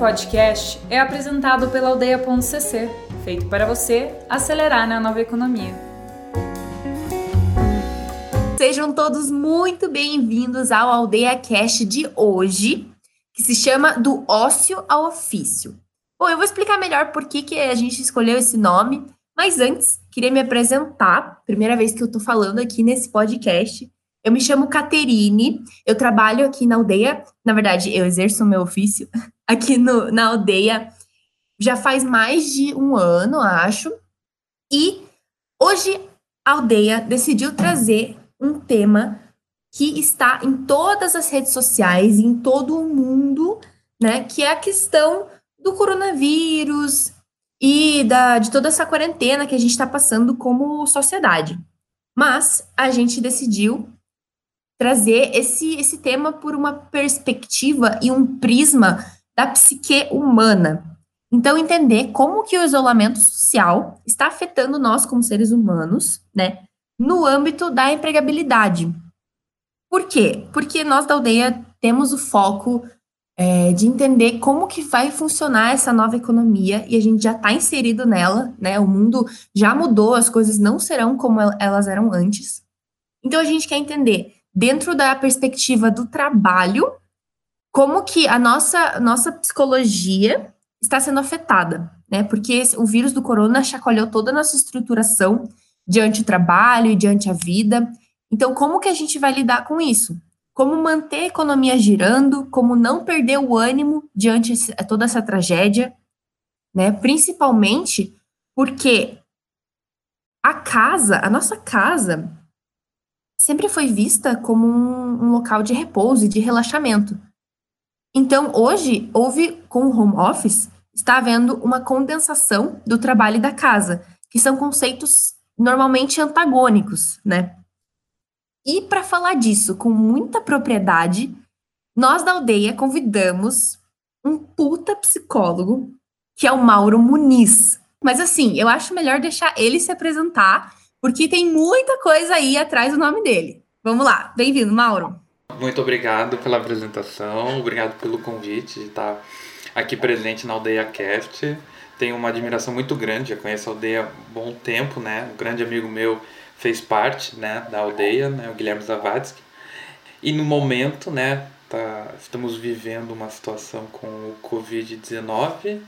podcast é apresentado pela aldeia.cc, feito para você acelerar na nova economia. Sejam todos muito bem-vindos ao Aldeia Cash de hoje, que se chama Do Ócio ao Ofício. Bom, eu vou explicar melhor por que, que a gente escolheu esse nome, mas antes, queria me apresentar, primeira vez que eu tô falando aqui nesse podcast. Eu me chamo Caterine, eu trabalho aqui na aldeia, na verdade, eu exerço o meu ofício aqui no, na aldeia já faz mais de um ano, acho. E hoje a aldeia decidiu trazer um tema que está em todas as redes sociais, em todo o mundo, né? Que é a questão do coronavírus e da, de toda essa quarentena que a gente está passando como sociedade. Mas a gente decidiu trazer esse, esse tema por uma perspectiva e um prisma da psique humana. Então, entender como que o isolamento social está afetando nós como seres humanos, né, no âmbito da empregabilidade. Por quê? Porque nós da aldeia temos o foco é, de entender como que vai funcionar essa nova economia e a gente já está inserido nela, né? O mundo já mudou, as coisas não serão como elas eram antes. Então a gente quer entender dentro da perspectiva do trabalho como que a nossa nossa psicologia está sendo afetada, né? Porque o vírus do corona chacoalhou toda a nossa estruturação diante do trabalho e diante a vida. Então, como que a gente vai lidar com isso? como manter a economia girando, como não perder o ânimo diante de toda essa tragédia, né? Principalmente porque a casa, a nossa casa, sempre foi vista como um, um local de repouso e de relaxamento. Então, hoje, houve, com o home office, está havendo uma condensação do trabalho e da casa, que são conceitos normalmente antagônicos, né? E para falar disso com muita propriedade, nós da aldeia convidamos um puta psicólogo, que é o Mauro Muniz. Mas assim, eu acho melhor deixar ele se apresentar, porque tem muita coisa aí atrás do nome dele. Vamos lá, bem-vindo, Mauro. Muito obrigado pela apresentação, obrigado pelo convite de estar aqui presente na Aldeia Cast. Tenho uma admiração muito grande, já conheço a aldeia há bom tempo, né? Um grande amigo meu fez parte né, da aldeia, né, o Guilherme Zavadski. E no momento, né, tá, estamos vivendo uma situação com o Covid-19.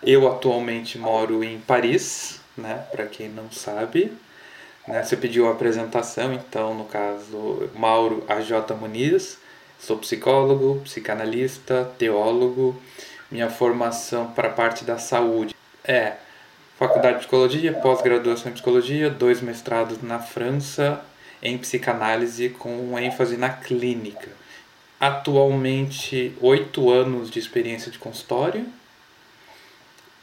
Eu atualmente moro em Paris, né, para quem não sabe. Né, você pediu a apresentação, então, no caso, Mauro AJ Muniz. Sou psicólogo, psicanalista, teólogo. Minha formação para a parte da saúde é faculdade de psicologia, pós-graduação em psicologia, dois mestrados na França em psicanálise com ênfase na clínica. Atualmente, oito anos de experiência de consultório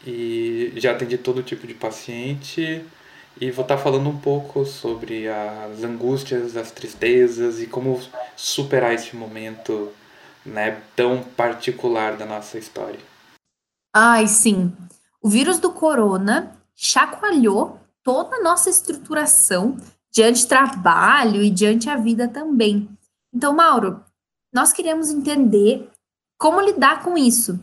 e já atendi todo tipo de paciente e vou estar falando um pouco sobre as angústias, as tristezas e como superar esse momento né, tão particular da nossa história. Ai, sim. O vírus do corona chacoalhou toda a nossa estruturação diante trabalho e diante a vida também. Então, Mauro, nós queremos entender como lidar com isso,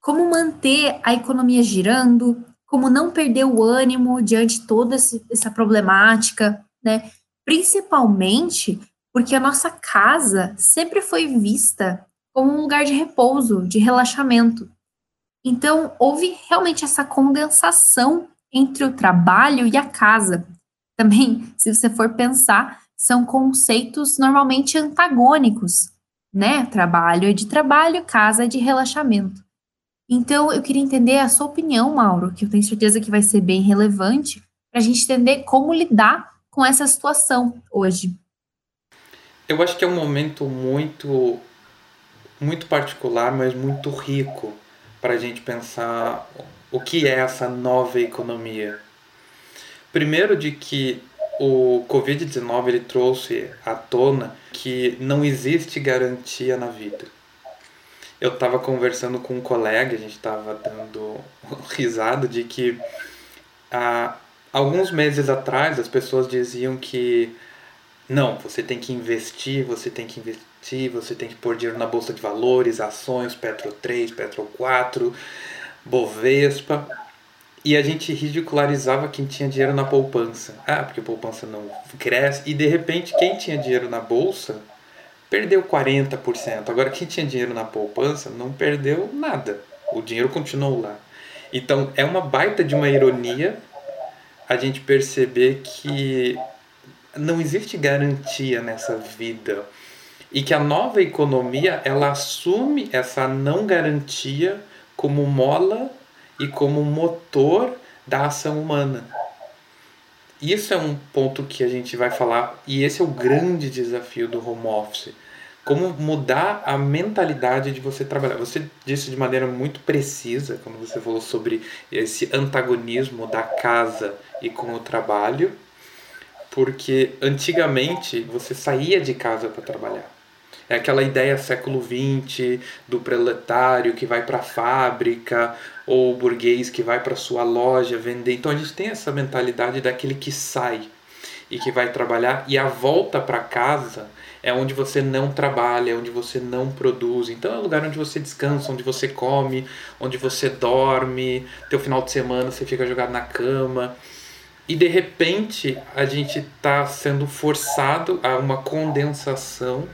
como manter a economia girando, como não perder o ânimo diante de toda essa problemática, né? Principalmente porque a nossa casa sempre foi vista como um lugar de repouso, de relaxamento. Então, houve realmente essa condensação entre o trabalho e a casa. Também, se você for pensar, são conceitos normalmente antagônicos, né? Trabalho é de trabalho, casa é de relaxamento. Então, eu queria entender a sua opinião, Mauro, que eu tenho certeza que vai ser bem relevante, para a gente entender como lidar com essa situação hoje. Eu acho que é um momento muito, muito particular, mas muito rico para a gente pensar o que é essa nova economia. Primeiro de que o Covid-19 ele trouxe à tona que não existe garantia na vida. Eu estava conversando com um colega, a gente estava dando risada de que há alguns meses atrás as pessoas diziam que não, você tem que investir, você tem que investir, você tem que pôr dinheiro na bolsa de valores, ações, Petro 3, Petro 4, Bovespa. E a gente ridicularizava quem tinha dinheiro na poupança. Ah, porque a poupança não cresce. E de repente, quem tinha dinheiro na bolsa perdeu 40%. Agora, quem tinha dinheiro na poupança não perdeu nada. O dinheiro continuou lá. Então, é uma baita de uma ironia a gente perceber que não existe garantia nessa vida e que a nova economia ela assume essa não garantia como mola e como motor da ação humana. Isso é um ponto que a gente vai falar e esse é o grande desafio do home office. Como mudar a mentalidade de você trabalhar. Você disse de maneira muito precisa, quando você falou sobre esse antagonismo da casa e com o trabalho porque antigamente você saía de casa para trabalhar. É aquela ideia século XX do proletário que vai para a fábrica ou o burguês que vai para sua loja vender. Então a gente tem essa mentalidade daquele que sai e que vai trabalhar e a volta para casa é onde você não trabalha, é onde você não produz. Então é o lugar onde você descansa, onde você come, onde você dorme. Teu final de semana você fica jogado na cama. E de repente a gente está sendo forçado a uma condensação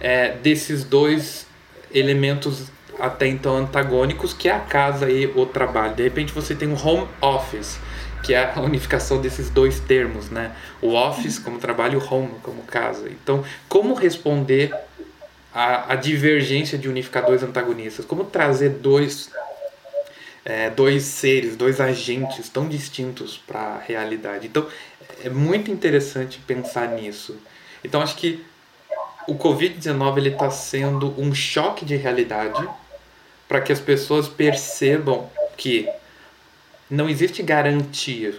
é, desses dois elementos até então antagônicos, que é a casa e o trabalho. De repente você tem um home office, que é a unificação desses dois termos, né? O office como trabalho o home como casa. Então, como responder à, à divergência de unificar dois antagonistas? Como trazer dois é, dois seres, dois agentes tão distintos para a realidade. Então é muito interessante pensar nisso. Então acho que o Covid-19 ele está sendo um choque de realidade para que as pessoas percebam que não existe garantia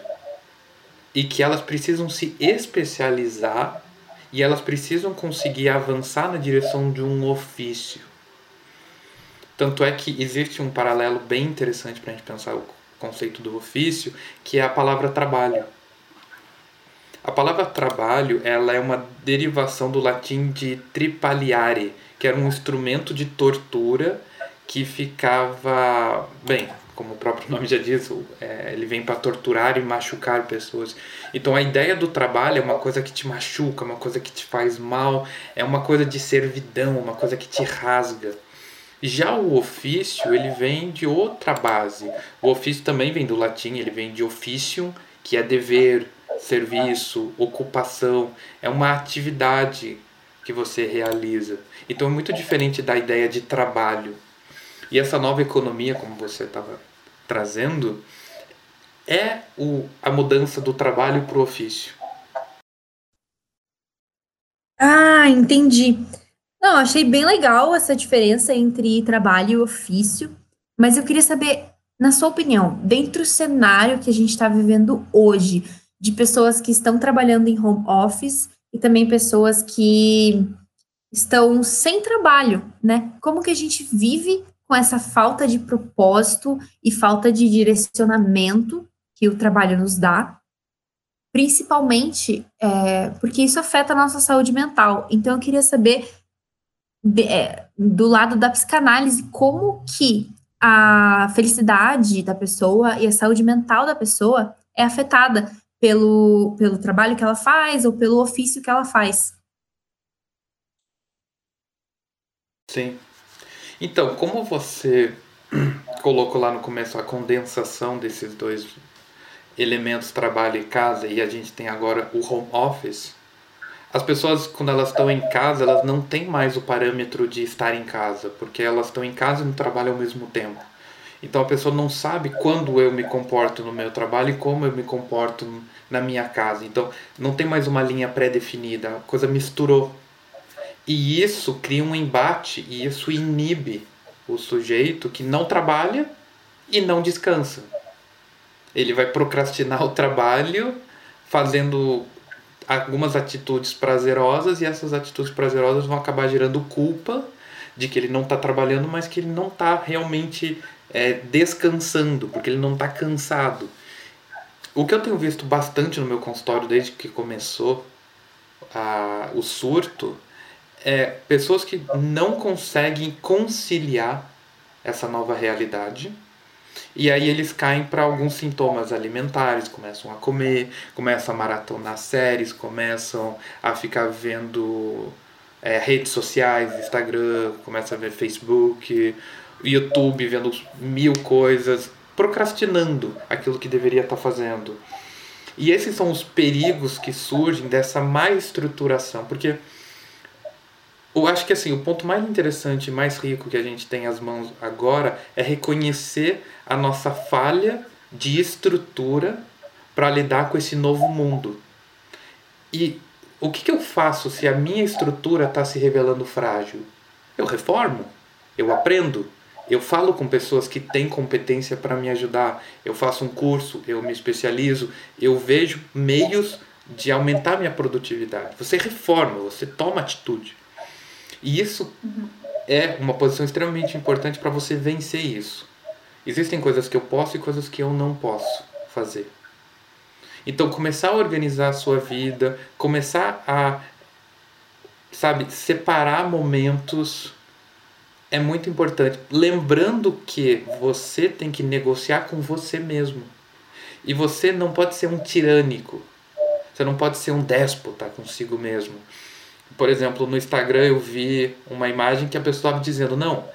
e que elas precisam se especializar e elas precisam conseguir avançar na direção de um ofício. Tanto é que existe um paralelo bem interessante para a gente pensar o conceito do ofício, que é a palavra trabalho. A palavra trabalho ela é uma derivação do latim de tripaliare, que era um instrumento de tortura que ficava, bem, como o próprio nome já diz, é, ele vem para torturar e machucar pessoas. Então a ideia do trabalho é uma coisa que te machuca, uma coisa que te faz mal, é uma coisa de servidão, uma coisa que te rasga. Já o ofício, ele vem de outra base. O ofício também vem do latim, ele vem de officium, que é dever, serviço, ocupação, é uma atividade que você realiza. Então é muito diferente da ideia de trabalho. E essa nova economia, como você estava trazendo, é o, a mudança do trabalho para o ofício. Ah, entendi. Não, achei bem legal essa diferença entre trabalho e ofício, mas eu queria saber, na sua opinião, dentro do cenário que a gente está vivendo hoje, de pessoas que estão trabalhando em home office e também pessoas que estão sem trabalho, né? Como que a gente vive com essa falta de propósito e falta de direcionamento que o trabalho nos dá, principalmente é, porque isso afeta a nossa saúde mental. Então, eu queria saber de, é, do lado da psicanálise, como que a felicidade da pessoa e a saúde mental da pessoa é afetada pelo, pelo trabalho que ela faz ou pelo ofício que ela faz. Sim. Então, como você colocou lá no começo a condensação desses dois elementos, trabalho e casa, e a gente tem agora o home office, as pessoas, quando elas estão em casa, elas não têm mais o parâmetro de estar em casa, porque elas estão em casa e no trabalho ao mesmo tempo. Então a pessoa não sabe quando eu me comporto no meu trabalho e como eu me comporto na minha casa. Então não tem mais uma linha pré-definida, a coisa misturou. E isso cria um embate e isso inibe o sujeito que não trabalha e não descansa. Ele vai procrastinar o trabalho fazendo algumas atitudes prazerosas e essas atitudes prazerosas vão acabar gerando culpa de que ele não está trabalhando, mas que ele não está realmente é, descansando, porque ele não está cansado. O que eu tenho visto bastante no meu consultório desde que começou a, o surto é pessoas que não conseguem conciliar essa nova realidade. E aí eles caem para alguns sintomas alimentares, começam a comer, começam a maratonar séries, começam a ficar vendo é, redes sociais, Instagram, começam a ver Facebook, YouTube, vendo mil coisas, procrastinando aquilo que deveria estar tá fazendo. E esses são os perigos que surgem dessa má estruturação, porque eu acho que assim, o ponto mais interessante, mais rico que a gente tem às mãos agora é reconhecer a nossa falha de estrutura para lidar com esse novo mundo. E o que, que eu faço se a minha estrutura está se revelando frágil? Eu reformo, eu aprendo, eu falo com pessoas que têm competência para me ajudar, eu faço um curso, eu me especializo, eu vejo meios de aumentar minha produtividade. Você reforma, você toma atitude. E isso uhum. é uma posição extremamente importante para você vencer isso. Existem coisas que eu posso e coisas que eu não posso fazer. Então, começar a organizar a sua vida, começar a, sabe, separar momentos é muito importante. Lembrando que você tem que negociar com você mesmo. E você não pode ser um tirânico. Você não pode ser um déspota consigo mesmo. Por exemplo, no Instagram eu vi uma imagem que a pessoa estava dizendo: não,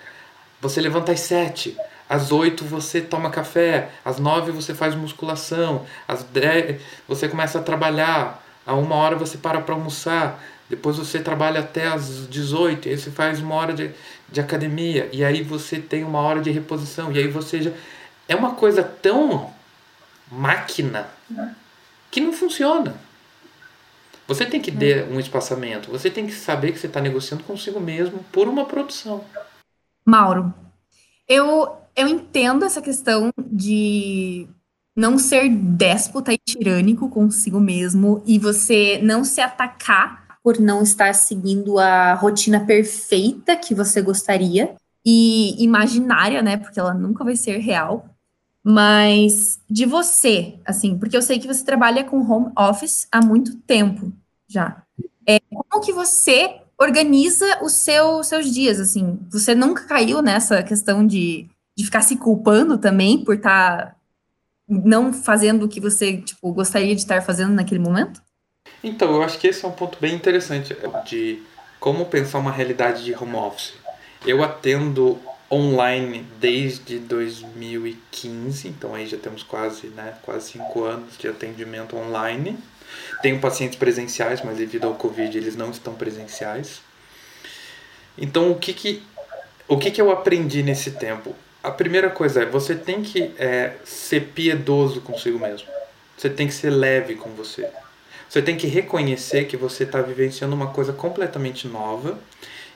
você levanta às sete, às oito você toma café, às nove você faz musculação, às dez você começa a trabalhar, a uma hora você para para almoçar, depois você trabalha até às 18, aí você faz uma hora de, de academia, e aí você tem uma hora de reposição, e aí você já. É uma coisa tão máquina que não funciona. Você tem que hum. ter um espaçamento, você tem que saber que você está negociando consigo mesmo por uma produção. Mauro, eu, eu entendo essa questão de não ser déspota e tirânico consigo mesmo e você não se atacar por não estar seguindo a rotina perfeita que você gostaria e imaginária, né? Porque ela nunca vai ser real. Mas de você, assim, porque eu sei que você trabalha com home office há muito tempo já. É, como que você organiza os seu, seus dias, assim? Você nunca caiu nessa questão de, de ficar se culpando também por estar tá não fazendo o que você, tipo, gostaria de estar fazendo naquele momento? Então, eu acho que esse é um ponto bem interessante de como pensar uma realidade de home office. Eu atendo online desde 2015, então aí já temos quase, né, quase cinco anos de atendimento online. Tenho pacientes presenciais, mas devido ao Covid eles não estão presenciais. Então o que que, o que, que eu aprendi nesse tempo? A primeira coisa é você tem que é, ser piedoso consigo mesmo. Você tem que ser leve com você. Você tem que reconhecer que você está vivenciando uma coisa completamente nova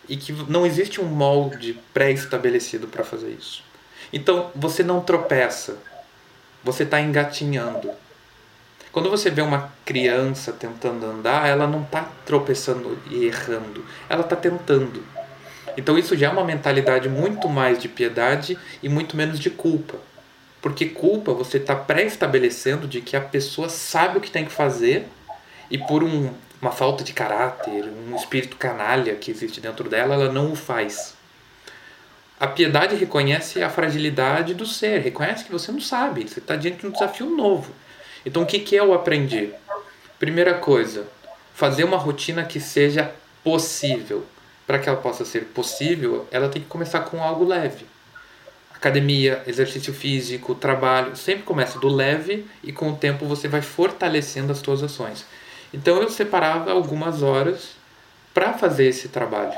e que não existe um molde pré-estabelecido para fazer isso. Então você não tropeça, você está engatinhando. Quando você vê uma criança tentando andar, ela não está tropeçando e errando, ela está tentando. Então isso já é uma mentalidade muito mais de piedade e muito menos de culpa. Porque culpa você está pré-estabelecendo de que a pessoa sabe o que tem que fazer e por um uma falta de caráter, um espírito canalha que existe dentro dela, ela não o faz. A piedade reconhece a fragilidade do ser, reconhece que você não sabe, você está diante de um desafio novo. Então, o que, que eu aprendi? Primeira coisa, fazer uma rotina que seja possível. Para que ela possa ser possível, ela tem que começar com algo leve. Academia, exercício físico, trabalho, sempre começa do leve e com o tempo você vai fortalecendo as suas ações. Então eu separava algumas horas para fazer esse trabalho.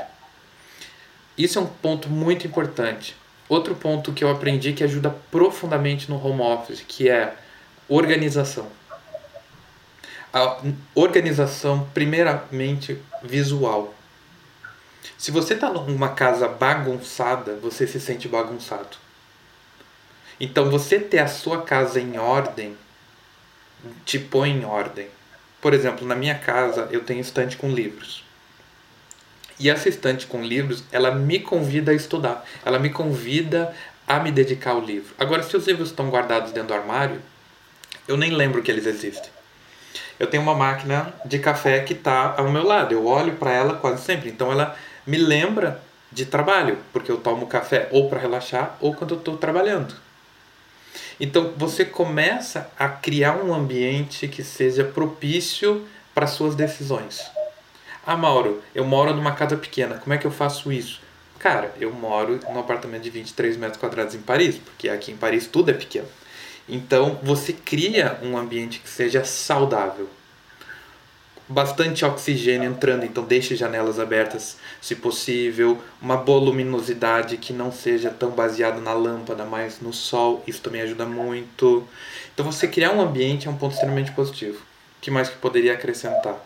Isso é um ponto muito importante. Outro ponto que eu aprendi que ajuda profundamente no home office, que é organização. A organização, primeiramente, visual. Se você está numa casa bagunçada, você se sente bagunçado. Então, você ter a sua casa em ordem te põe em ordem. Por exemplo, na minha casa eu tenho estante com livros. E essa estante com livros, ela me convida a estudar. Ela me convida a me dedicar ao livro. Agora, se os livros estão guardados dentro do armário, eu nem lembro que eles existem. eu tenho uma máquina de café que está ao meu lado. Eu olho para ela quase sempre. Então ela me lembra de trabalho, porque eu tomo café ou para relaxar ou quando eu estou trabalhando. Então você começa a criar um ambiente que seja propício para suas decisões. Ah, Mauro, eu moro numa casa pequena, como é que eu faço isso? Cara, eu moro num apartamento de 23 metros quadrados em Paris, porque aqui em Paris tudo é pequeno. Então você cria um ambiente que seja saudável. Bastante oxigênio entrando, então deixe janelas abertas se possível. Uma boa luminosidade que não seja tão baseada na lâmpada, mas no sol, isso também ajuda muito. Então você criar um ambiente é um ponto extremamente positivo. O que mais que poderia acrescentar?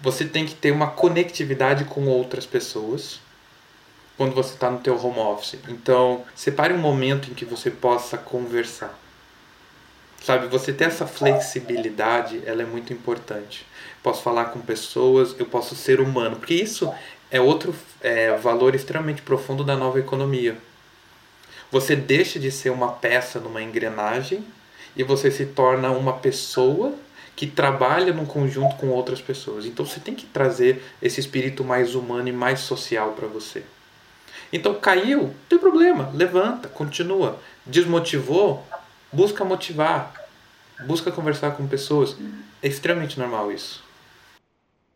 você tem que ter uma conectividade com outras pessoas quando você está no teu home office. Então, separe um momento em que você possa conversar. Sabe, você ter essa flexibilidade, ela é muito importante. Posso falar com pessoas, eu posso ser humano, porque isso é outro é, valor extremamente profundo da nova economia. Você deixa de ser uma peça numa engrenagem e você se torna uma pessoa que trabalha num conjunto com outras pessoas. Então você tem que trazer esse espírito mais humano e mais social para você. Então caiu, não tem problema, levanta, continua. Desmotivou, busca motivar, busca conversar com pessoas. É extremamente normal isso.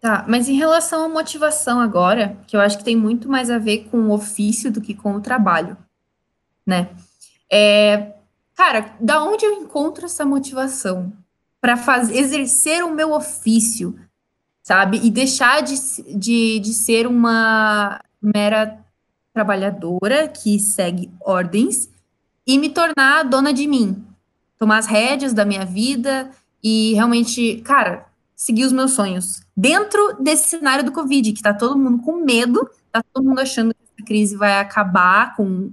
Tá, mas em relação à motivação agora, que eu acho que tem muito mais a ver com o ofício do que com o trabalho, né? É, cara, da onde eu encontro essa motivação? para exercer o meu ofício, sabe? E deixar de, de, de ser uma mera trabalhadora que segue ordens e me tornar dona de mim, tomar as rédeas da minha vida e realmente, cara, seguir os meus sonhos. Dentro desse cenário do Covid, que tá todo mundo com medo, tá todo mundo achando que essa crise vai acabar com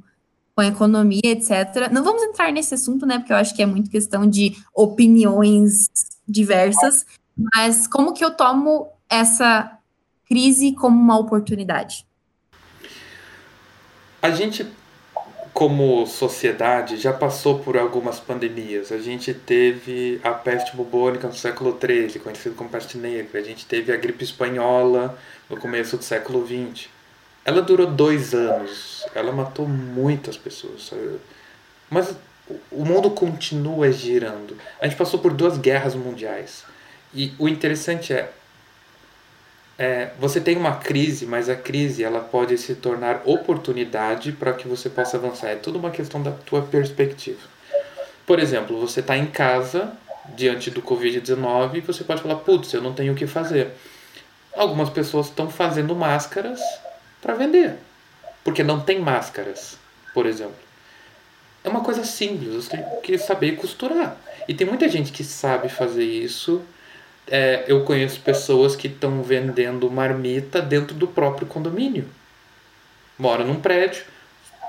com a economia, etc. Não vamos entrar nesse assunto, né? Porque eu acho que é muito questão de opiniões diversas, mas como que eu tomo essa crise como uma oportunidade? A gente, como sociedade, já passou por algumas pandemias. A gente teve a peste bubônica no século XIII, conhecido como peste negra. A gente teve a gripe espanhola no começo do século XX ela durou dois anos. Ela matou muitas pessoas. Mas o mundo continua girando. A gente passou por duas guerras mundiais. E o interessante é, é, você tem uma crise, mas a crise ela pode se tornar oportunidade para que você possa avançar. É tudo uma questão da tua perspectiva. Por exemplo, você está em casa diante do Covid-19 e você pode falar, putz, eu não tenho o que fazer. Algumas pessoas estão fazendo máscaras para vender. Porque não tem máscaras, por exemplo. É uma coisa simples, você tem que saber costurar. E tem muita gente que sabe fazer isso. É, eu conheço pessoas que estão vendendo marmita dentro do próprio condomínio. Mora num prédio,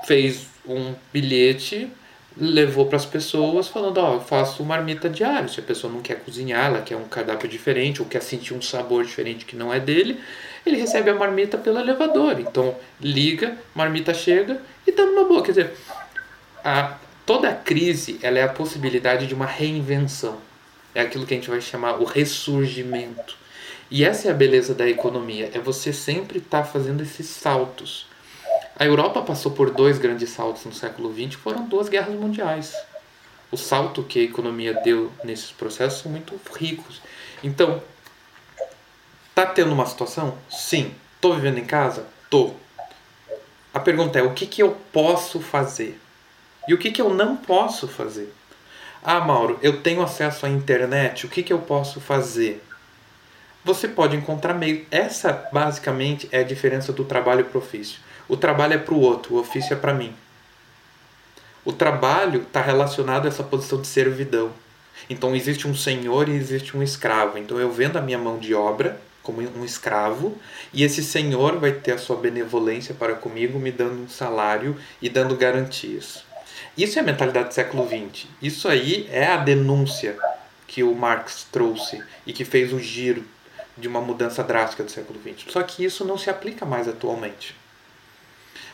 fez um bilhete, levou para as pessoas falando, ó, oh, eu faço marmita diária. Se a pessoa não quer cozinhar, ela quer um cardápio diferente ou quer sentir um sabor diferente que não é dele, ele recebe a marmita pelo elevador. Então, liga, marmita chega e tá numa boa. Quer dizer, a, toda crise ela é a possibilidade de uma reinvenção. É aquilo que a gente vai chamar o ressurgimento. E essa é a beleza da economia, é você sempre estar tá fazendo esses saltos. A Europa passou por dois grandes saltos no século XX, foram duas guerras mundiais. O salto que a economia deu nesses processos são muito ricos. Então, Tá tendo uma situação? Sim. Tô vivendo em casa? Tô. A pergunta é: o que, que eu posso fazer? E o que, que eu não posso fazer? Ah, Mauro, eu tenho acesso à internet, o que, que eu posso fazer? Você pode encontrar meio. Essa, basicamente, é a diferença do trabalho para o ofício. O trabalho é para o outro, o ofício é para mim. O trabalho está relacionado a essa posição de servidão. Então, existe um senhor e existe um escravo. Então, eu vendo a minha mão de obra como um escravo, e esse senhor vai ter a sua benevolência para comigo, me dando um salário e dando garantias. Isso é a mentalidade do século XX. Isso aí é a denúncia que o Marx trouxe e que fez o giro de uma mudança drástica do século XX. Só que isso não se aplica mais atualmente.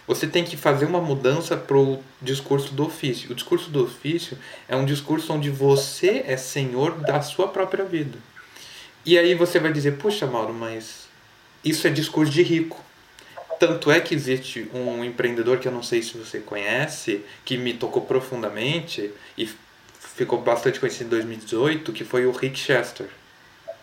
Você tem que fazer uma mudança para o discurso do ofício. O discurso do ofício é um discurso onde você é senhor da sua própria vida. E aí você vai dizer, puxa, Mauro, mas isso é discurso de rico. Tanto é que existe um empreendedor que eu não sei se você conhece, que me tocou profundamente e ficou bastante conhecido em 2018, que foi o Rick Chester.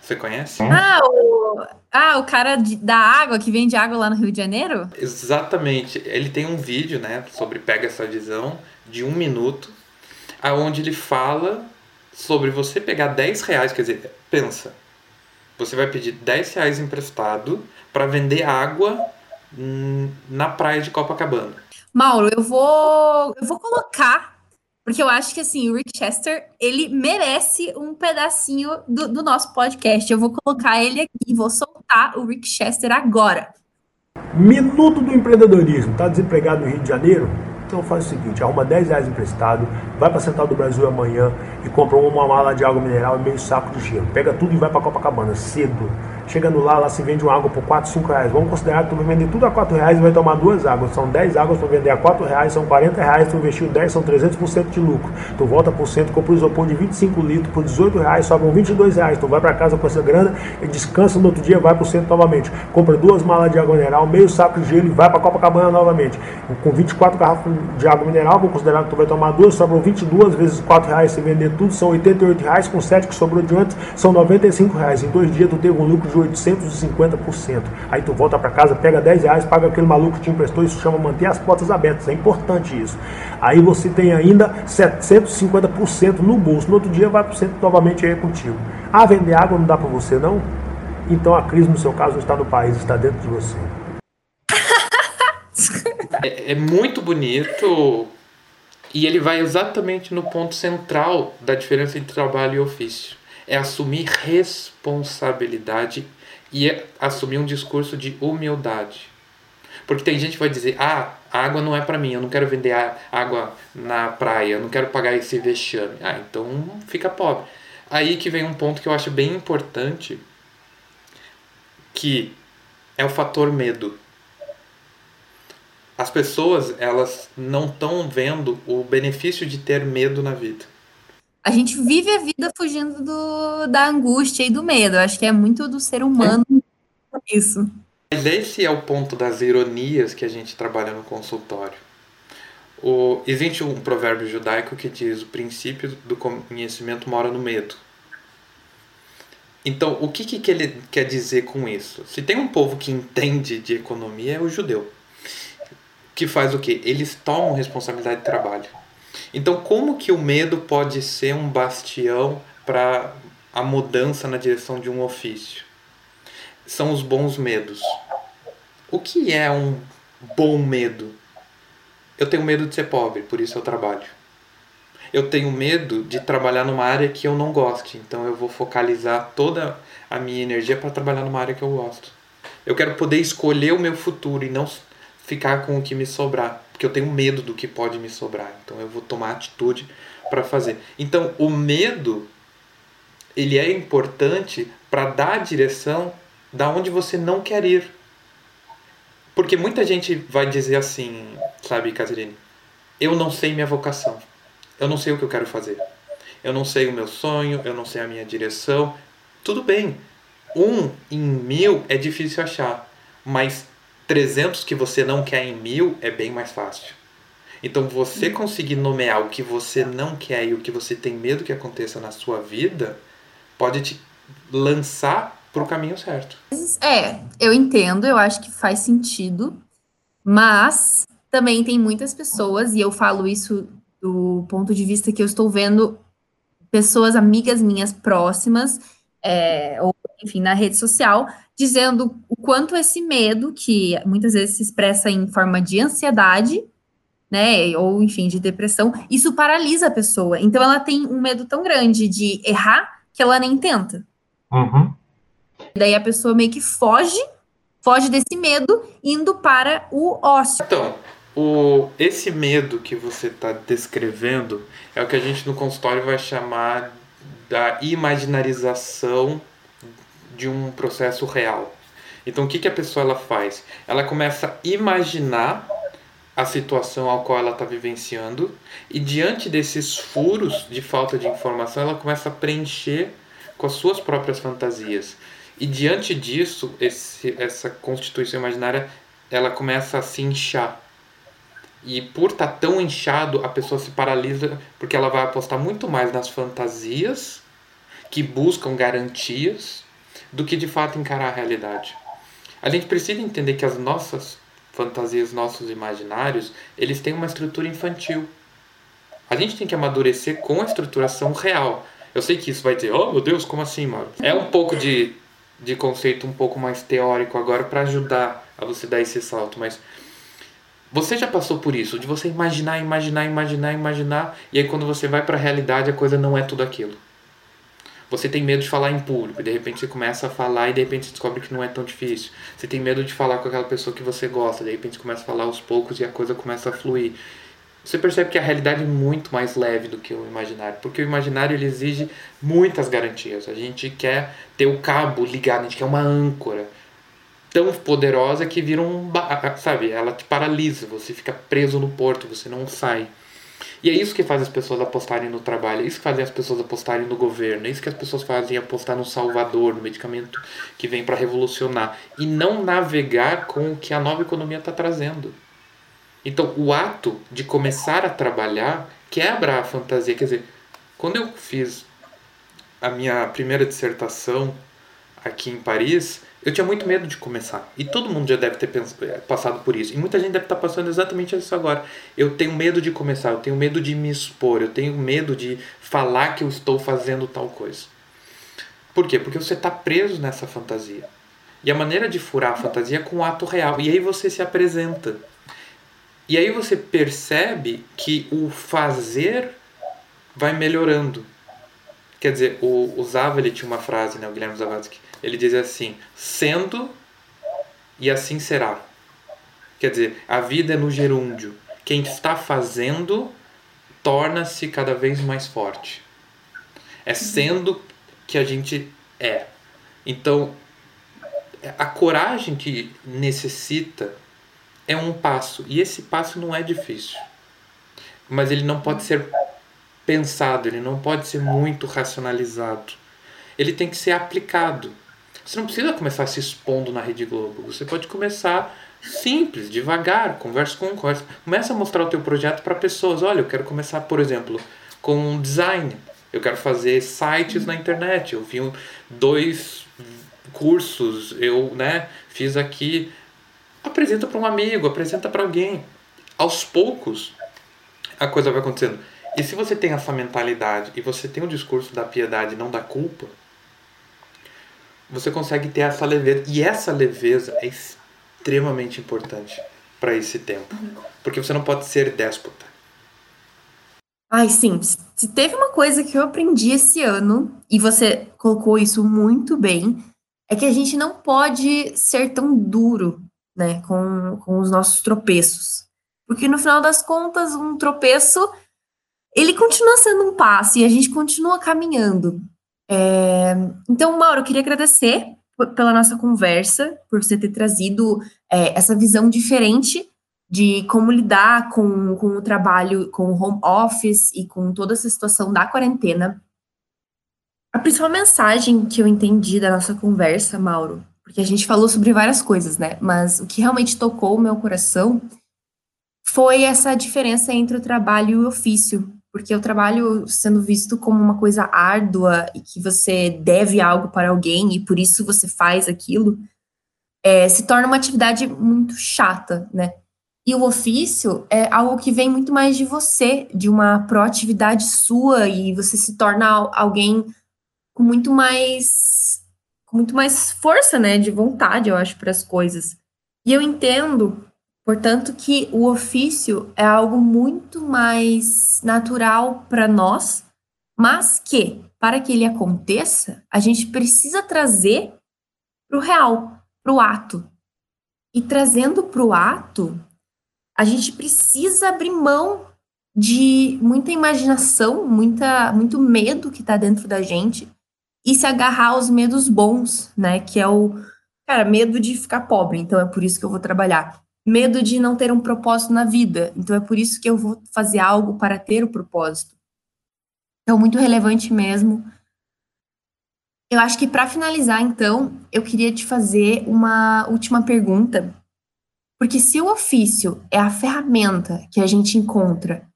Você conhece? Ah, o, ah, o cara de, da água que vende água lá no Rio de Janeiro? Exatamente. Ele tem um vídeo, né, sobre Pega essa visão, de um minuto, aonde ele fala sobre você pegar 10 reais, quer dizer, pensa, você vai pedir 10 reais emprestado para vender água na praia de Copacabana. Mauro, eu vou, eu vou colocar, porque eu acho que assim, o Rick Chester, ele merece um pedacinho do, do nosso podcast. Eu vou colocar ele aqui e vou soltar o Rick Chester agora. Minuto do empreendedorismo. Tá desempregado no Rio de Janeiro? Então faz o seguinte, arruma 10 reais emprestado, vai para Central do Brasil amanhã e compra uma mala de água mineral e meio saco de gelo. Pega tudo e vai para Copacabana, cedo. Chegando lá, lá se vende uma água por 4, 5 reais. Vamos considerar que tu vai vender tudo a 4 reais e vai tomar duas águas. São 10 águas para vender a 4 reais, são 40 reais, tu investiu 10, são 300% de lucro. Tu volta por cento, compra um isopor de 25 litros por 18 reais, sobram 22 reais. Tu vai para casa com essa grana e descansa no outro dia, vai por cento novamente. Compra duas malas de água mineral, meio saco de gelo e vai para Copacabana novamente. Com 24 garrafas de água mineral, vou considerar que tu vai tomar duas, sobram 22 vezes 4 reais, se vender tudo, são 88 reais, com 7 que sobrou de antes, são 95 reais. Em dois dias tu teve um lucro de 850 50%. Aí tu volta para casa, pega 10 reais, paga aquele maluco que te emprestou, isso chama manter as portas abertas, é importante isso. Aí você tem ainda 750% no bolso, no outro dia vai para o novamente aí contigo. Ah, vender água não dá para você não? Então a crise no seu caso não está no país, está dentro de você. é, é muito bonito e ele vai exatamente no ponto central da diferença entre trabalho e ofício. É assumir responsabilidade e é assumir um discurso de humildade. Porque tem gente que vai dizer: ah, a água não é para mim, eu não quero vender água na praia, eu não quero pagar esse vexame. Ah, então fica pobre. Aí que vem um ponto que eu acho bem importante, que é o fator medo. As pessoas, elas não estão vendo o benefício de ter medo na vida. A gente vive a vida fugindo do, da angústia e do medo. Eu acho que é muito do ser humano é. isso. Mas esse é o ponto das ironias que a gente trabalha no consultório. O, existe um provérbio judaico que diz o princípio do conhecimento mora no medo. Então, o que, que ele quer dizer com isso? Se tem um povo que entende de economia, é o judeu. Que faz o quê? Eles tomam responsabilidade de trabalho. Então, como que o medo pode ser um bastião para a mudança na direção de um ofício? São os bons medos. O que é um bom medo? Eu tenho medo de ser pobre, por isso eu trabalho. Eu tenho medo de trabalhar numa área que eu não goste, então eu vou focalizar toda a minha energia para trabalhar numa área que eu gosto. Eu quero poder escolher o meu futuro e não ficar com o que me sobrar porque eu tenho medo do que pode me sobrar. Então eu vou tomar atitude para fazer. Então o medo ele é importante para dar a direção da onde você não quer ir. Porque muita gente vai dizer assim, sabe, Caterine, eu não sei minha vocação. Eu não sei o que eu quero fazer. Eu não sei o meu sonho, eu não sei a minha direção. Tudo bem. Um em mil é difícil achar, mas 300 que você não quer em mil é bem mais fácil. Então, você conseguir nomear o que você não quer e o que você tem medo que aconteça na sua vida pode te lançar para o caminho certo. É, eu entendo, eu acho que faz sentido, mas também tem muitas pessoas, e eu falo isso do ponto de vista que eu estou vendo pessoas, amigas minhas próximas, é, ou enfim, na rede social, dizendo o quanto esse medo, que muitas vezes se expressa em forma de ansiedade, né, ou enfim, de depressão, isso paralisa a pessoa. Então ela tem um medo tão grande de errar que ela nem tenta. Uhum. Daí a pessoa meio que foge, foge desse medo, indo para o ócio. Então, o, esse medo que você está descrevendo é o que a gente no consultório vai chamar da imaginarização de um processo real. Então o que, que a pessoa ela faz? Ela começa a imaginar a situação ao qual ela está vivenciando e diante desses furos de falta de informação ela começa a preencher com as suas próprias fantasias. E diante disso, esse, essa constituição imaginária ela começa a se inchar. E por estar tá tão inchado, a pessoa se paralisa porque ela vai apostar muito mais nas fantasias que buscam garantias do que de fato encarar a realidade. A gente precisa entender que as nossas fantasias, nossos imaginários, eles têm uma estrutura infantil. A gente tem que amadurecer com a estruturação real. Eu sei que isso vai dizer, oh meu Deus, como assim, mano? É um pouco de, de conceito um pouco mais teórico agora para ajudar a você dar esse salto, mas você já passou por isso, de você imaginar, imaginar, imaginar, imaginar, e aí quando você vai para a realidade a coisa não é tudo aquilo. Você tem medo de falar em público, e de repente você começa a falar e de repente você descobre que não é tão difícil. Você tem medo de falar com aquela pessoa que você gosta, de repente você começa a falar aos poucos e a coisa começa a fluir. Você percebe que a realidade é muito mais leve do que o imaginário, porque o imaginário ele exige muitas garantias. A gente quer ter o cabo ligado, a gente quer uma âncora tão poderosa que vira um, sabe, ela te paralisa, você fica preso no porto, você não sai. E é isso que faz as pessoas apostarem no trabalho, é isso que fazem as pessoas apostarem no governo, é isso que as pessoas fazem apostar no Salvador, no medicamento que vem para revolucionar. E não navegar com o que a nova economia está trazendo. Então, o ato de começar a trabalhar quebra a fantasia. Quer dizer, quando eu fiz a minha primeira dissertação aqui em Paris, eu tinha muito medo de começar. E todo mundo já deve ter eh, passado por isso. E muita gente deve estar passando exatamente isso agora. Eu tenho medo de começar, eu tenho medo de me expor, eu tenho medo de falar que eu estou fazendo tal coisa. Por quê? Porque você está preso nessa fantasia. E a maneira de furar a fantasia é com o ato real. E aí você se apresenta. E aí você percebe que o fazer vai melhorando. Quer dizer, o, o tinha uma frase, né, o Guilherme Zavadski, ele diz assim: sendo e assim será. Quer dizer, a vida é no gerúndio. Quem está fazendo torna-se cada vez mais forte. É sendo que a gente é. Então, a coragem que necessita é um passo. E esse passo não é difícil. Mas ele não pode ser pensado, ele não pode ser muito racionalizado. Ele tem que ser aplicado. Você não precisa começar se expondo na Rede Globo. Você pode começar simples, devagar, conversa com conversa. Começa a mostrar o teu projeto para pessoas. Olha, eu quero começar, por exemplo, com design. Eu quero fazer sites na internet. Eu vi dois cursos, eu, né, fiz aqui. Apresenta para um amigo, apresenta para alguém. Aos poucos, a coisa vai acontecendo. E se você tem essa mentalidade e você tem o discurso da piedade, não da culpa, você consegue ter essa leveza. E essa leveza é extremamente importante para esse tempo. Porque você não pode ser déspota. Ai, sim. Se teve uma coisa que eu aprendi esse ano, e você colocou isso muito bem, é que a gente não pode ser tão duro né, com, com os nossos tropeços. Porque no final das contas, um tropeço, ele continua sendo um passo e a gente continua caminhando. É, então, Mauro, eu queria agradecer pela nossa conversa, por você ter trazido é, essa visão diferente de como lidar com, com o trabalho, com o home office e com toda essa situação da quarentena. A principal mensagem que eu entendi da nossa conversa, Mauro, porque a gente falou sobre várias coisas, né? Mas o que realmente tocou o meu coração foi essa diferença entre o trabalho e o ofício, porque o trabalho sendo visto como uma coisa árdua e que você deve algo para alguém e por isso você faz aquilo, é, se torna uma atividade muito chata, né? E o ofício é algo que vem muito mais de você, de uma proatividade sua e você se torna alguém com muito mais com muito mais força, né, de vontade, eu acho, para as coisas. E eu entendo Portanto, que o ofício é algo muito mais natural para nós, mas que, para que ele aconteça, a gente precisa trazer para o real, para o ato. E trazendo para o ato, a gente precisa abrir mão de muita imaginação, muita, muito medo que está dentro da gente e se agarrar aos medos bons, né? Que é o, cara, medo de ficar pobre. Então é por isso que eu vou trabalhar medo de não ter um propósito na vida. Então é por isso que eu vou fazer algo para ter o propósito. Então, muito relevante mesmo. Eu acho que para finalizar, então, eu queria te fazer uma última pergunta. Porque se o ofício é a ferramenta que a gente encontra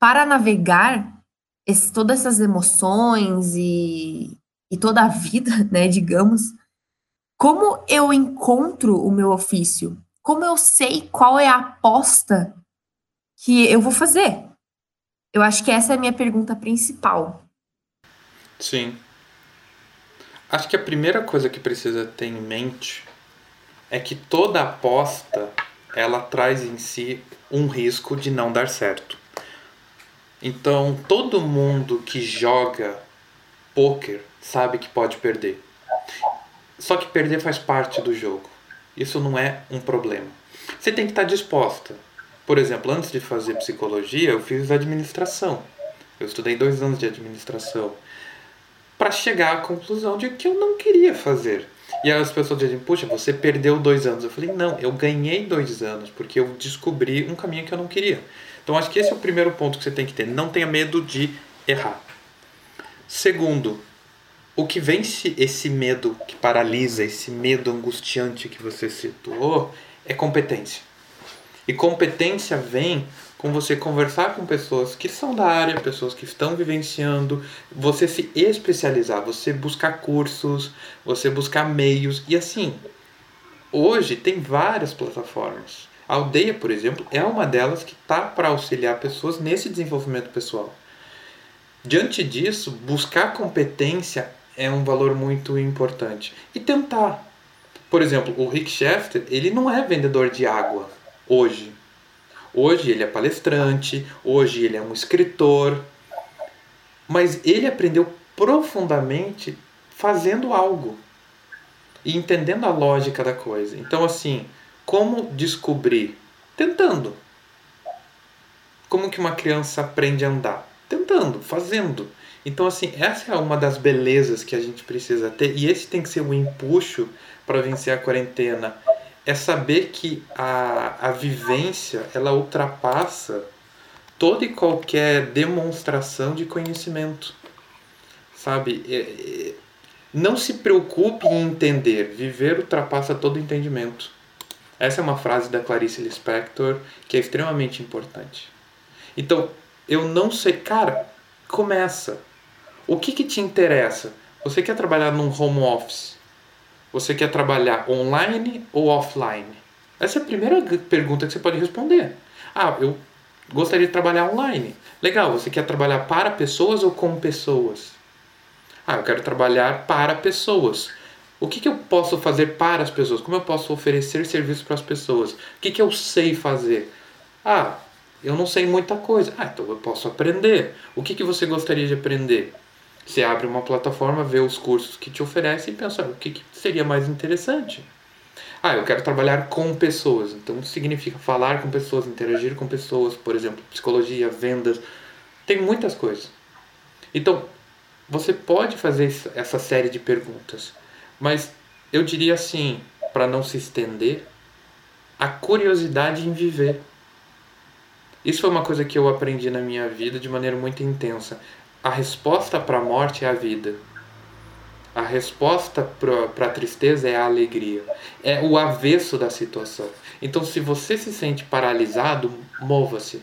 para navegar esse, todas essas emoções e, e toda a vida, né, digamos, como eu encontro o meu ofício? Como eu sei qual é a aposta que eu vou fazer? Eu acho que essa é a minha pergunta principal. Sim. Acho que a primeira coisa que precisa ter em mente é que toda aposta ela traz em si um risco de não dar certo. Então, todo mundo que joga poker sabe que pode perder. Só que perder faz parte do jogo. Isso não é um problema. Você tem que estar disposta. Por exemplo, antes de fazer psicologia, eu fiz administração. Eu estudei dois anos de administração para chegar à conclusão de que eu não queria fazer. E as pessoas dizem, puxa, você perdeu dois anos. Eu falei, não, eu ganhei dois anos, porque eu descobri um caminho que eu não queria. Então acho que esse é o primeiro ponto que você tem que ter. Não tenha medo de errar. Segundo, o que vence esse medo que paralisa, esse medo angustiante que você citou, é competência. E competência vem com você conversar com pessoas que são da área, pessoas que estão vivenciando, você se especializar, você buscar cursos, você buscar meios e assim. Hoje tem várias plataformas. A Aldeia, por exemplo, é uma delas que está para auxiliar pessoas nesse desenvolvimento pessoal. Diante disso, buscar competência é um valor muito importante. E tentar. Por exemplo, o Rick Shefter, ele não é vendedor de água hoje. Hoje ele é palestrante, hoje ele é um escritor. Mas ele aprendeu profundamente fazendo algo e entendendo a lógica da coisa. Então, assim, como descobrir? Tentando. Como que uma criança aprende a andar? Tentando, fazendo. Então, assim, essa é uma das belezas que a gente precisa ter, e esse tem que ser o empuxo para vencer a quarentena. É saber que a, a vivência ela ultrapassa toda e qualquer demonstração de conhecimento. Sabe? É, é, não se preocupe em entender, viver ultrapassa todo entendimento. Essa é uma frase da Clarice Lispector que é extremamente importante. Então, eu não sei, cara, começa. O que, que te interessa? Você quer trabalhar num home office? Você quer trabalhar online ou offline? Essa é a primeira pergunta que você pode responder. Ah, eu gostaria de trabalhar online. Legal, você quer trabalhar para pessoas ou com pessoas? Ah, eu quero trabalhar para pessoas. O que, que eu posso fazer para as pessoas? Como eu posso oferecer serviço para as pessoas? O que, que eu sei fazer? Ah, eu não sei muita coisa. Ah, então eu posso aprender. O que, que você gostaria de aprender? Você abre uma plataforma, vê os cursos que te oferecem e pensa o que, que seria mais interessante. Ah, eu quero trabalhar com pessoas. Então significa falar com pessoas, interagir com pessoas, por exemplo, psicologia, vendas. Tem muitas coisas. Então, você pode fazer essa série de perguntas, mas eu diria assim, para não se estender, a curiosidade em viver. Isso foi uma coisa que eu aprendi na minha vida de maneira muito intensa a resposta para a morte é a vida. A resposta para a tristeza é a alegria. É o avesso da situação. Então, se você se sente paralisado, mova-se.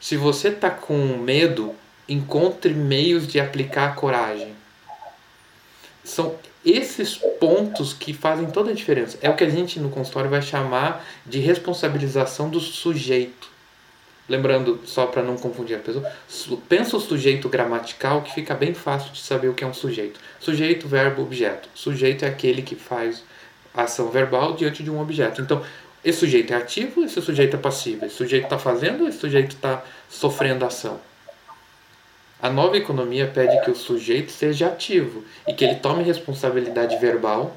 Se você está com medo, encontre meios de aplicar a coragem. São esses pontos que fazem toda a diferença. É o que a gente no consultório vai chamar de responsabilização do sujeito. Lembrando, só para não confundir a pessoa, pensa o sujeito gramatical que fica bem fácil de saber o que é um sujeito. Sujeito, verbo, objeto. Sujeito é aquele que faz ação verbal diante de um objeto. Então, esse sujeito é ativo, esse sujeito é passivo. Esse sujeito está fazendo, esse sujeito está sofrendo ação. A nova economia pede que o sujeito seja ativo e que ele tome responsabilidade verbal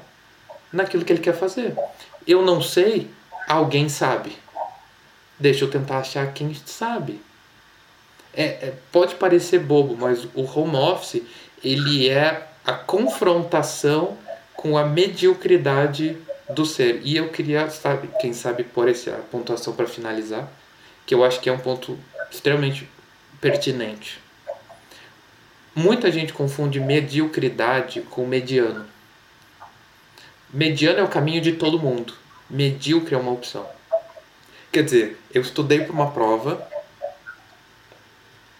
naquilo que ele quer fazer. Eu não sei, alguém sabe. Deixa eu tentar achar quem sabe. É, é, pode parecer bobo, mas o home office ele é a confrontação com a mediocridade do ser. E eu queria, sabe, quem sabe pôr essa pontuação para finalizar, que eu acho que é um ponto extremamente pertinente. Muita gente confunde mediocridade com mediano. Mediano é o caminho de todo mundo. Medíocre é uma opção. Quer dizer, eu estudei para uma prova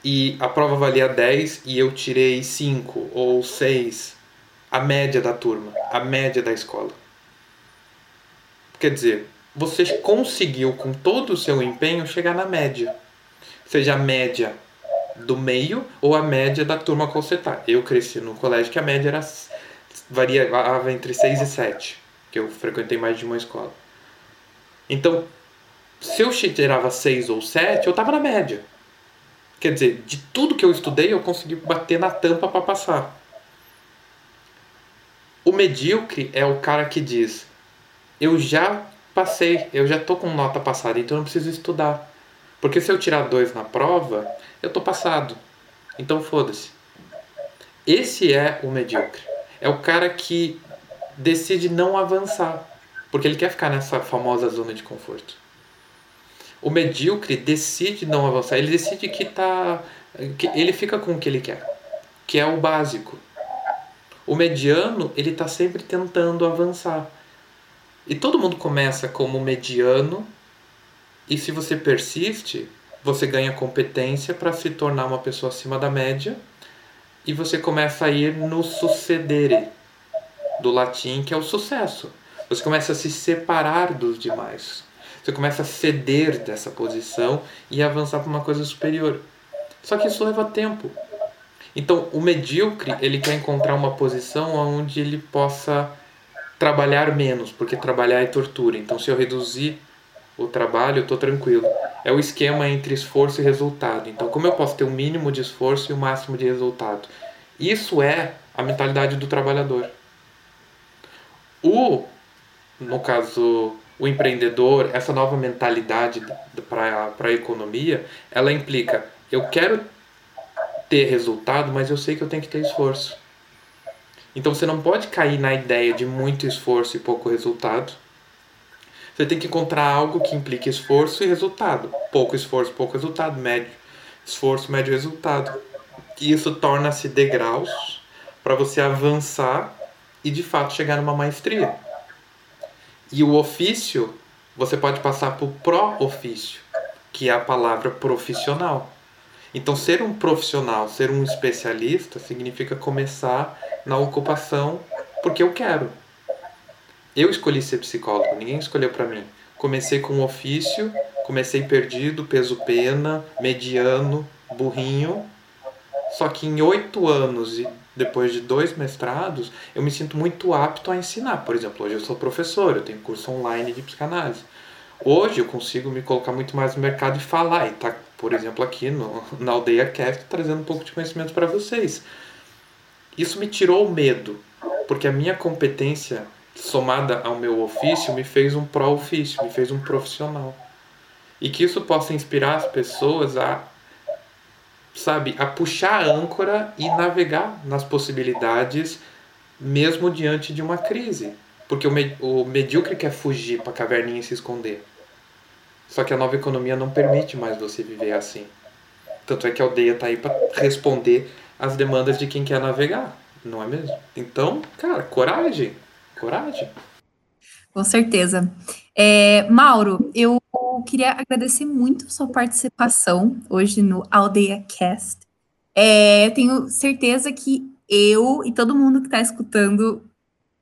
e a prova valia 10 e eu tirei 5 ou 6, a média da turma, a média da escola. Quer dizer, você conseguiu com todo o seu empenho chegar na média. Seja a média do meio ou a média da turma que você tá. Eu cresci num colégio que a média era variava entre 6 e 7, que eu frequentei mais de uma escola. Então, se eu tirava 6 ou 7, eu estava na média. Quer dizer, de tudo que eu estudei, eu consegui bater na tampa para passar. O medíocre é o cara que diz: Eu já passei, eu já tô com nota passada, então eu não preciso estudar. Porque se eu tirar dois na prova, eu tô passado. Então foda-se. Esse é o medíocre. É o cara que decide não avançar, porque ele quer ficar nessa famosa zona de conforto. O medíocre decide não avançar, ele decide que tá que ele fica com o que ele quer, que é o básico. O mediano, ele está sempre tentando avançar. E todo mundo começa como mediano, e se você persiste, você ganha competência para se tornar uma pessoa acima da média, e você começa a ir no sucedere, do latim, que é o sucesso. Você começa a se separar dos demais. Você começa a ceder dessa posição e avançar para uma coisa superior. Só que isso leva tempo. Então, o medíocre, ele quer encontrar uma posição onde ele possa trabalhar menos, porque trabalhar é tortura. Então, se eu reduzir o trabalho, eu estou tranquilo. É o esquema entre esforço e resultado. Então, como eu posso ter o mínimo de esforço e o máximo de resultado? Isso é a mentalidade do trabalhador. O, no caso, o empreendedor, essa nova mentalidade para a economia, ela implica: eu quero ter resultado, mas eu sei que eu tenho que ter esforço. Então você não pode cair na ideia de muito esforço e pouco resultado. Você tem que encontrar algo que implique esforço e resultado. Pouco esforço, pouco resultado. Médio esforço, médio resultado. E isso torna-se degraus para você avançar e de fato chegar numa maestria. E o ofício, você pode passar por pró-ofício, que é a palavra profissional. Então, ser um profissional, ser um especialista, significa começar na ocupação porque eu quero. Eu escolhi ser psicólogo, ninguém escolheu para mim. Comecei com um ofício, comecei perdido, peso-pena, mediano, burrinho. Só que em oito anos depois de dois mestrados, eu me sinto muito apto a ensinar. Por exemplo, hoje eu sou professor, eu tenho curso online de psicanálise. Hoje eu consigo me colocar muito mais no mercado e falar, e tá, por exemplo, aqui no, na Aldeia Cast, trazendo um pouco de conhecimento para vocês. Isso me tirou o medo, porque a minha competência somada ao meu ofício me fez um pró-ofício, me fez um profissional. E que isso possa inspirar as pessoas a sabe, a puxar a âncora e navegar nas possibilidades mesmo diante de uma crise. Porque o, med o medíocre quer fugir para a caverninha e se esconder. Só que a nova economia não permite mais você viver assim. Tanto é que a aldeia está aí para responder às demandas de quem quer navegar, não é mesmo? Então, cara, coragem, coragem. Com certeza. É, Mauro, eu queria agradecer muito sua participação hoje no Aldeia Cast. É, tenho certeza que eu e todo mundo que está escutando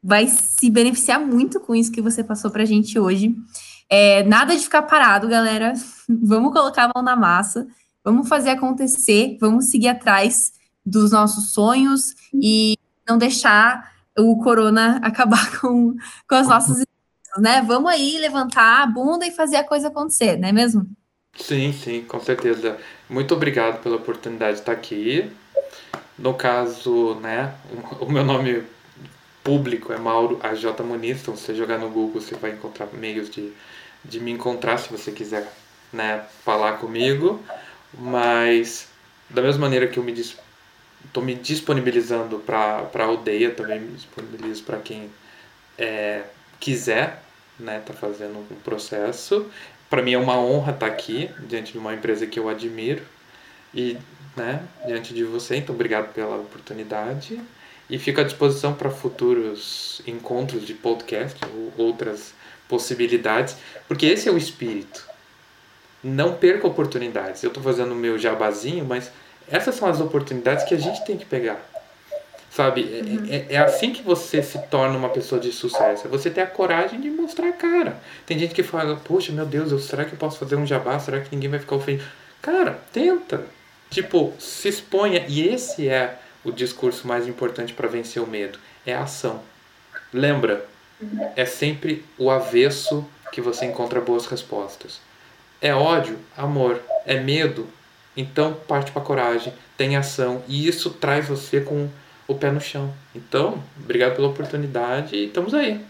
vai se beneficiar muito com isso que você passou para a gente hoje. É, nada de ficar parado, galera. Vamos colocar a mão na massa, vamos fazer acontecer, vamos seguir atrás dos nossos sonhos e não deixar o corona acabar com, com as nossas né? Vamos aí levantar a bunda e fazer a coisa acontecer, não é mesmo? Sim, sim, com certeza. Muito obrigado pela oportunidade de estar aqui. No caso, né, o meu nome público é Mauro AJ Muniz, então se você jogar no Google você vai encontrar meios de, de me encontrar se você quiser né, falar comigo. Mas da mesma maneira que eu me estou me disponibilizando para a aldeia, também me disponibilizo para quem é, quiser né, tá fazendo um processo. Para mim é uma honra estar tá aqui diante de uma empresa que eu admiro e né, diante de você. Então, obrigado pela oportunidade e fico à disposição para futuros encontros de podcast ou outras possibilidades, porque esse é o espírito. Não perca oportunidades. Eu estou fazendo o meu jabazinho, mas essas são as oportunidades que a gente tem que pegar. Sabe? Uhum. É, é, assim que você se torna uma pessoa de sucesso. É você ter a coragem de mostrar a cara. Tem gente que fala, poxa, meu Deus, eu, será que eu posso fazer um jabá? Será que ninguém vai ficar ofendido? Cara, tenta. Tipo, se exponha. E esse é o discurso mais importante para vencer o medo. É a ação. Lembra, é sempre o avesso que você encontra boas respostas. É ódio, amor. É medo, então parte para coragem, tem ação e isso traz você com o pé no chão. Então, obrigado pela oportunidade e estamos aí.